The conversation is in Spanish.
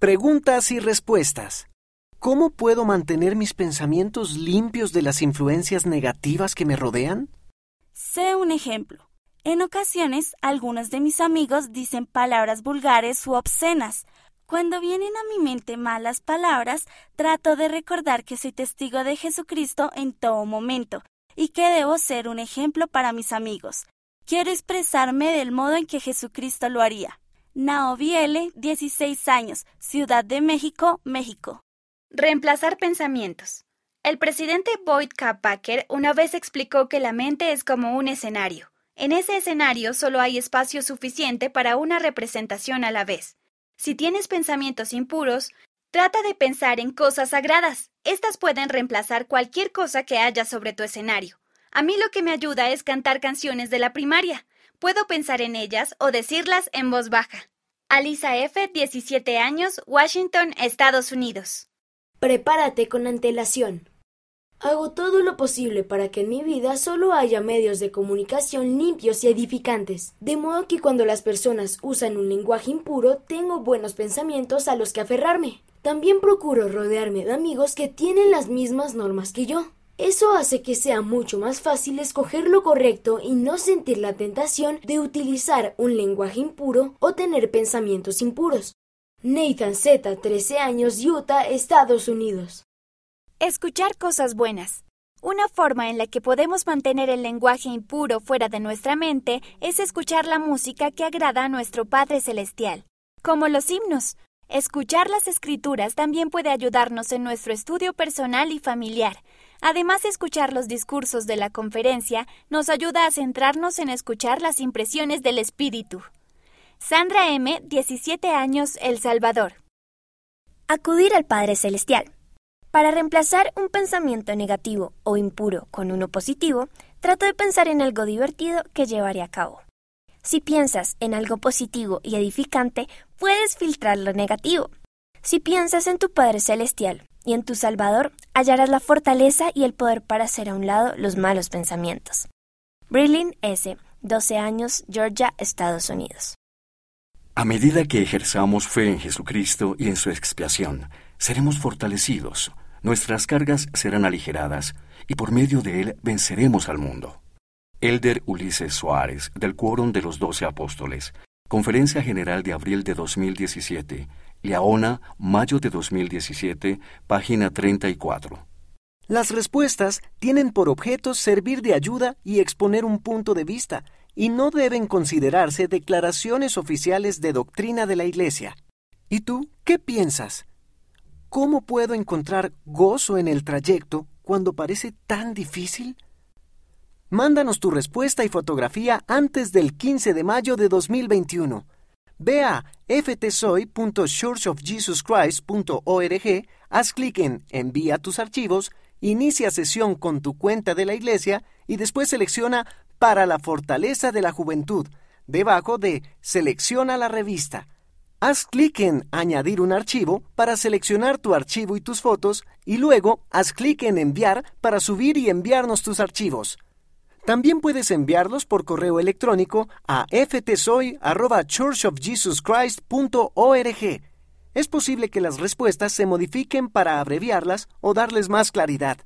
Preguntas y respuestas. ¿Cómo puedo mantener mis pensamientos limpios de las influencias negativas que me rodean? Sé un ejemplo. En ocasiones, algunos de mis amigos dicen palabras vulgares u obscenas. Cuando vienen a mi mente malas palabras, trato de recordar que soy testigo de Jesucristo en todo momento y que debo ser un ejemplo para mis amigos. Quiero expresarme del modo en que Jesucristo lo haría. Naobiele, 16 años, Ciudad de México, México. Reemplazar pensamientos. El presidente Boyd K. Packer una vez explicó que la mente es como un escenario. En ese escenario solo hay espacio suficiente para una representación a la vez. Si tienes pensamientos impuros, trata de pensar en cosas sagradas. Estas pueden reemplazar cualquier cosa que haya sobre tu escenario. A mí lo que me ayuda es cantar canciones de la primaria. Puedo pensar en ellas o decirlas en voz baja. Alisa F., 17 años, Washington, Estados Unidos. Prepárate con antelación. Hago todo lo posible para que en mi vida solo haya medios de comunicación limpios y edificantes, de modo que cuando las personas usan un lenguaje impuro tengo buenos pensamientos a los que aferrarme. También procuro rodearme de amigos que tienen las mismas normas que yo. Eso hace que sea mucho más fácil escoger lo correcto y no sentir la tentación de utilizar un lenguaje impuro o tener pensamientos impuros. Nathan Z, 13 años, Utah, Estados Unidos. Escuchar cosas buenas. Una forma en la que podemos mantener el lenguaje impuro fuera de nuestra mente es escuchar la música que agrada a nuestro Padre Celestial, como los himnos. Escuchar las escrituras también puede ayudarnos en nuestro estudio personal y familiar. Además, escuchar los discursos de la conferencia nos ayuda a centrarnos en escuchar las impresiones del Espíritu. Sandra M., 17 años, El Salvador. Acudir al Padre Celestial. Para reemplazar un pensamiento negativo o impuro con uno positivo, trato de pensar en algo divertido que llevaré a cabo. Si piensas en algo positivo y edificante, puedes filtrar lo negativo. Si piensas en tu Padre Celestial y en tu Salvador, hallarás la fortaleza y el poder para hacer a un lado los malos pensamientos. Brilin S., 12 años, Georgia, Estados Unidos. A medida que ejerzamos fe en Jesucristo y en su expiación, seremos fortalecidos, nuestras cargas serán aligeradas y por medio de él venceremos al mundo. Elder Ulises Suárez, del Quórum de los Doce Apóstoles, Conferencia General de abril de 2017, Leona, mayo de 2017, página 34. Las respuestas tienen por objeto servir de ayuda y exponer un punto de vista, y no deben considerarse declaraciones oficiales de doctrina de la Iglesia. ¿Y tú qué piensas? ¿Cómo puedo encontrar gozo en el trayecto cuando parece tan difícil? Mándanos tu respuesta y fotografía antes del 15 de mayo de 2021. Ve a ftsoy.churchofjesuschrist.org, haz clic en Envía tus archivos, inicia sesión con tu cuenta de la iglesia y después selecciona Para la fortaleza de la juventud, debajo de Selecciona la revista. Haz clic en Añadir un archivo para seleccionar tu archivo y tus fotos y luego haz clic en Enviar para subir y enviarnos tus archivos. También puedes enviarlos por correo electrónico a ftsoy.churchofjesuschrist.org. Es posible que las respuestas se modifiquen para abreviarlas o darles más claridad.